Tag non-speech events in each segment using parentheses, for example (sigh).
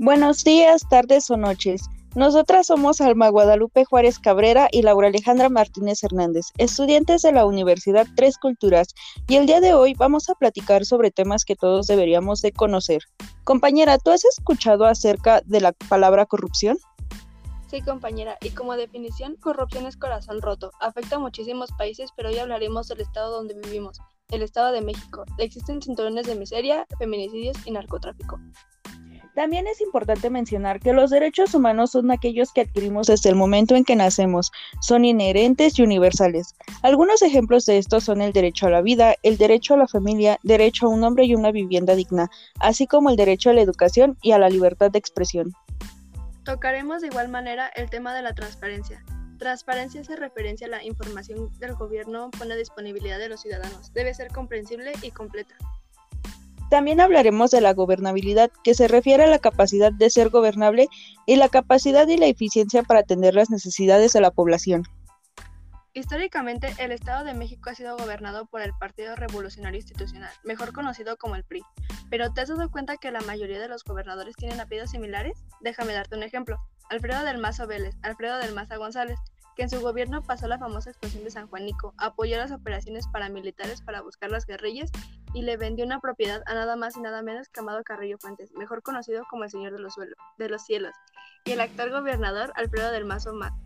Buenos días, tardes o noches. Nosotras somos Alma Guadalupe Juárez Cabrera y Laura Alejandra Martínez Hernández, estudiantes de la Universidad Tres Culturas, y el día de hoy vamos a platicar sobre temas que todos deberíamos de conocer. Compañera, ¿tú has escuchado acerca de la palabra corrupción? Sí, compañera, y como definición, corrupción es corazón roto. Afecta a muchísimos países, pero hoy hablaremos del estado donde vivimos, el Estado de México. Existen cinturones de miseria, feminicidios y narcotráfico. También es importante mencionar que los derechos humanos son aquellos que adquirimos desde el momento en que nacemos, son inherentes y universales. Algunos ejemplos de estos son el derecho a la vida, el derecho a la familia, derecho a un hombre y una vivienda digna, así como el derecho a la educación y a la libertad de expresión. Tocaremos de igual manera el tema de la transparencia. Transparencia hace referencia a la información del gobierno pone a disponibilidad de los ciudadanos. Debe ser comprensible y completa. También hablaremos de la gobernabilidad, que se refiere a la capacidad de ser gobernable y la capacidad y la eficiencia para atender las necesidades de la población. Históricamente, el Estado de México ha sido gobernado por el Partido Revolucionario Institucional, mejor conocido como el PRI. Pero ¿te has dado cuenta que la mayoría de los gobernadores tienen apellidos similares? Déjame darte un ejemplo. Alfredo del Mazo Vélez, Alfredo del Maza González, que en su gobierno pasó la famosa explosión de San Juanico, apoyó las operaciones paramilitares para buscar las guerrillas y le vendió una propiedad a nada más y nada menos que Amado Carrillo Fuentes, mejor conocido como el Señor de los, Cielos, y el actual gobernador Alfredo del Mazo Maza,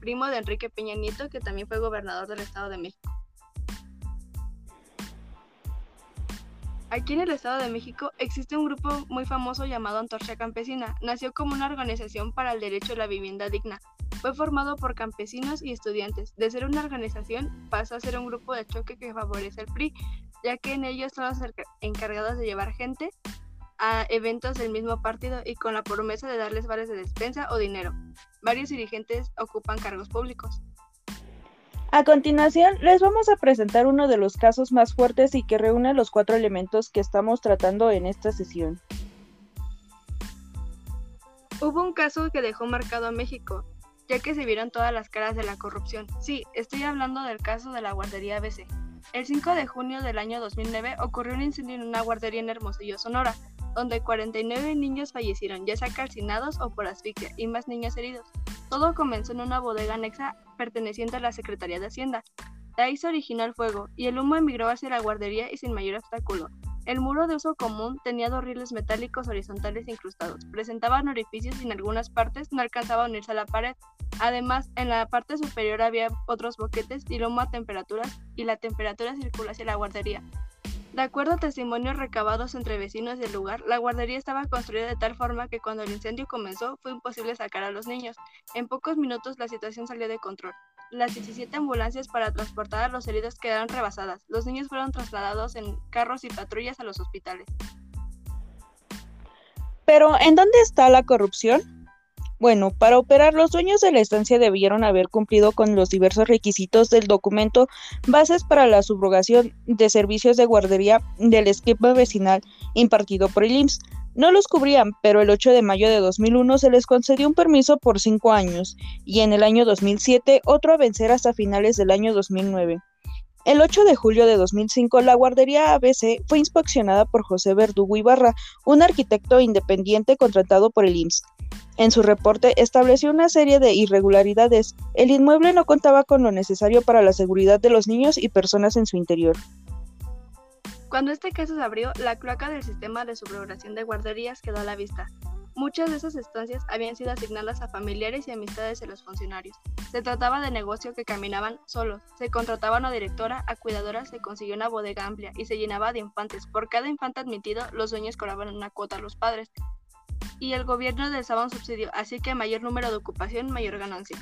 primo de Enrique Peña Nieto, que también fue gobernador del Estado de México. Aquí en el Estado de México existe un grupo muy famoso llamado Antorcha Campesina. Nació como una organización para el derecho a la vivienda digna, fue formado por campesinos y estudiantes. De ser una organización, pasó a ser un grupo de choque que favorece al PRI, ya que en ellos son los encargados de llevar gente a eventos del mismo partido y con la promesa de darles vales de despensa o dinero. Varios dirigentes ocupan cargos públicos. A continuación, les vamos a presentar uno de los casos más fuertes y que reúne los cuatro elementos que estamos tratando en esta sesión. Hubo un caso que dejó marcado a México, ya que se vieron todas las caras de la corrupción. Sí, estoy hablando del caso de la guardería ABC. El 5 de junio del año 2009 ocurrió un incendio en una guardería en Hermosillo, Sonora, donde 49 niños fallecieron, ya sea calcinados o por asfixia, y más niños heridos. Todo comenzó en una bodega anexa perteneciente a la Secretaría de Hacienda. De ahí se originó el fuego, y el humo emigró hacia la guardería y sin mayor obstáculo. El muro de uso común tenía dos rieles metálicos horizontales incrustados, presentaban orificios y en algunas partes no alcanzaba a unirse a la pared. Además, en la parte superior había otros boquetes y lomo a temperaturas y la temperatura circuló hacia la guardería. De acuerdo a testimonios recabados entre vecinos del lugar, la guardería estaba construida de tal forma que cuando el incendio comenzó fue imposible sacar a los niños. En pocos minutos la situación salió de control. Las 17 ambulancias para transportar a los heridos quedaron rebasadas. Los niños fueron trasladados en carros y patrullas a los hospitales. Pero, ¿en dónde está la corrupción? Bueno, para operar, los dueños de la estancia debieron haber cumplido con los diversos requisitos del documento Bases para la subrogación de servicios de guardería del esquema vecinal impartido por el IMSS no los cubrían, pero el 8 de mayo de 2001 se les concedió un permiso por cinco años y en el año 2007 otro a vencer hasta finales del año 2009. El 8 de julio de 2005, la guardería ABC fue inspeccionada por José Verdugo Ibarra, un arquitecto independiente contratado por el IMSS. En su reporte estableció una serie de irregularidades. El inmueble no contaba con lo necesario para la seguridad de los niños y personas en su interior. Cuando este caso se abrió, la cloaca del sistema de subrogación de guarderías quedó a la vista. Muchas de esas estancias habían sido asignadas a familiares y amistades de los funcionarios. Se trataba de negocio que caminaban solos. Se contrataba una directora, a cuidadoras se consiguió una bodega amplia y se llenaba de infantes. Por cada infante admitido, los dueños cobraban una cuota a los padres. Y el gobierno les daba un subsidio, así que mayor número de ocupación, mayor ganancia.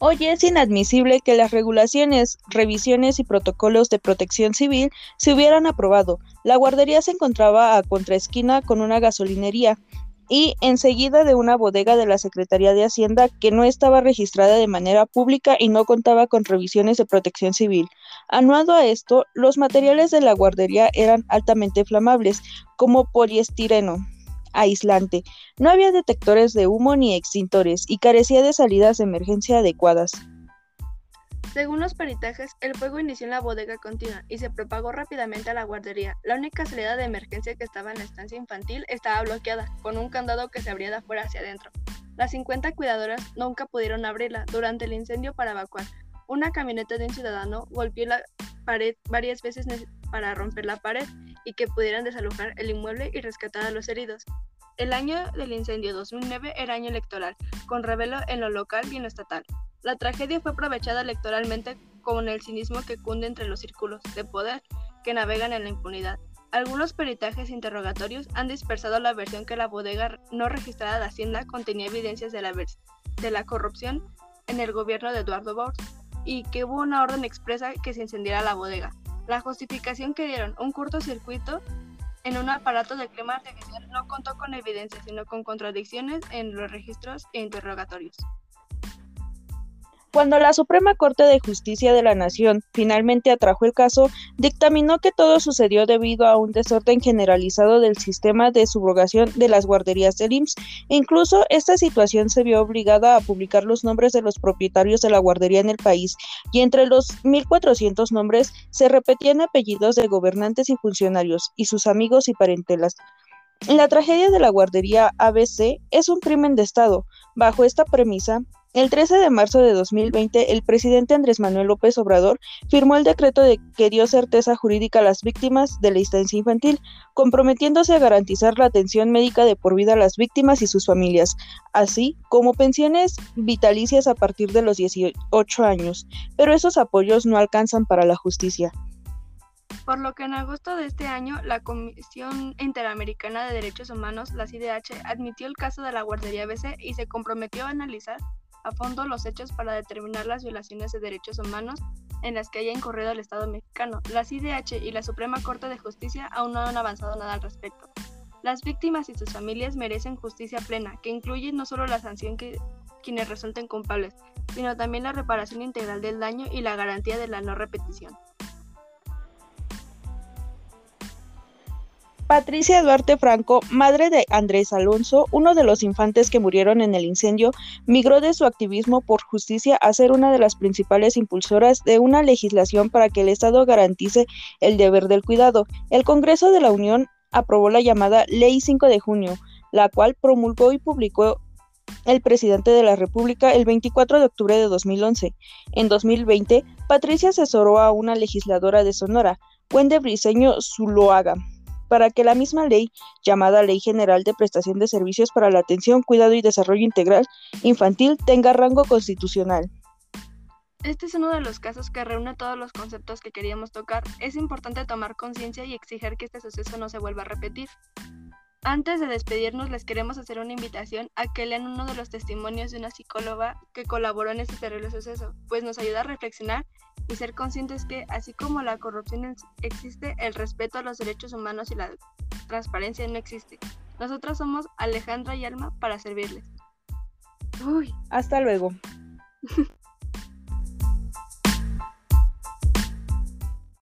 Hoy es inadmisible que las regulaciones, revisiones y protocolos de protección civil se hubieran aprobado. La guardería se encontraba a contraesquina con una gasolinería y enseguida de una bodega de la Secretaría de Hacienda que no estaba registrada de manera pública y no contaba con revisiones de protección civil. Anuado a esto, los materiales de la guardería eran altamente flamables, como poliestireno, aislante. No había detectores de humo ni extintores y carecía de salidas de emergencia adecuadas. Según los peritajes, el fuego inició en la bodega continua y se propagó rápidamente a la guardería. La única salida de emergencia que estaba en la estancia infantil estaba bloqueada, con un candado que se abría de afuera hacia adentro. Las 50 cuidadoras nunca pudieron abrirla durante el incendio para evacuar. Una camioneta de un ciudadano golpeó la pared varias veces para romper la pared y que pudieran desalojar el inmueble y rescatar a los heridos. El año del incendio 2009 era año electoral, con revelo en lo local y en lo estatal. La tragedia fue aprovechada electoralmente con el cinismo que cunde entre los círculos de poder que navegan en la impunidad. Algunos peritajes interrogatorios han dispersado la versión que la bodega no registrada de Hacienda contenía evidencias de la, de la corrupción en el gobierno de Eduardo Bosch y que hubo una orden expresa que se encendiera la bodega. La justificación que dieron, un cortocircuito en un aparato de clima artificial, no contó con evidencias, sino con contradicciones en los registros e interrogatorios. Cuando la Suprema Corte de Justicia de la Nación finalmente atrajo el caso, dictaminó que todo sucedió debido a un desorden generalizado del sistema de subrogación de las guarderías del IMSS. Incluso esta situación se vio obligada a publicar los nombres de los propietarios de la guardería en el país, y entre los 1.400 nombres se repetían apellidos de gobernantes y funcionarios, y sus amigos y parentelas. La tragedia de la guardería ABC es un crimen de Estado. Bajo esta premisa, el 13 de marzo de 2020, el presidente Andrés Manuel López Obrador firmó el decreto de que dio certeza jurídica a las víctimas de la instancia infantil, comprometiéndose a garantizar la atención médica de por vida a las víctimas y sus familias, así como pensiones vitalicias a partir de los 18 años, pero esos apoyos no alcanzan para la justicia. Por lo que en agosto de este año la Comisión Interamericana de Derechos Humanos, la CIDH, admitió el caso de la guardería BC y se comprometió a analizar a fondo los hechos para determinar las violaciones de derechos humanos en las que haya incurrido el Estado mexicano. La CIDH y la Suprema Corte de Justicia aún no han avanzado nada al respecto. Las víctimas y sus familias merecen justicia plena, que incluye no solo la sanción que quienes resulten culpables, sino también la reparación integral del daño y la garantía de la no repetición. Patricia Duarte Franco, madre de Andrés Alonso, uno de los infantes que murieron en el incendio, migró de su activismo por justicia a ser una de las principales impulsoras de una legislación para que el Estado garantice el deber del cuidado. El Congreso de la Unión aprobó la llamada Ley 5 de junio, la cual promulgó y publicó el presidente de la República el 24 de octubre de 2011. En 2020, Patricia asesoró a una legisladora de Sonora, Wende Briseño Zuloaga, para que la misma ley, llamada Ley General de Prestación de Servicios para la Atención, Cuidado y Desarrollo Integral Infantil, tenga rango constitucional. Este es uno de los casos que reúne todos los conceptos que queríamos tocar. Es importante tomar conciencia y exigir que este suceso no se vuelva a repetir. Antes de despedirnos, les queremos hacer una invitación a que lean uno de los testimonios de una psicóloga que colaboró en este terrible suceso, pues nos ayuda a reflexionar y ser conscientes que, así como la corrupción existe, el respeto a los derechos humanos y la transparencia no existe. Nosotros somos Alejandra y Alma para servirles. Uy. Hasta luego. (laughs)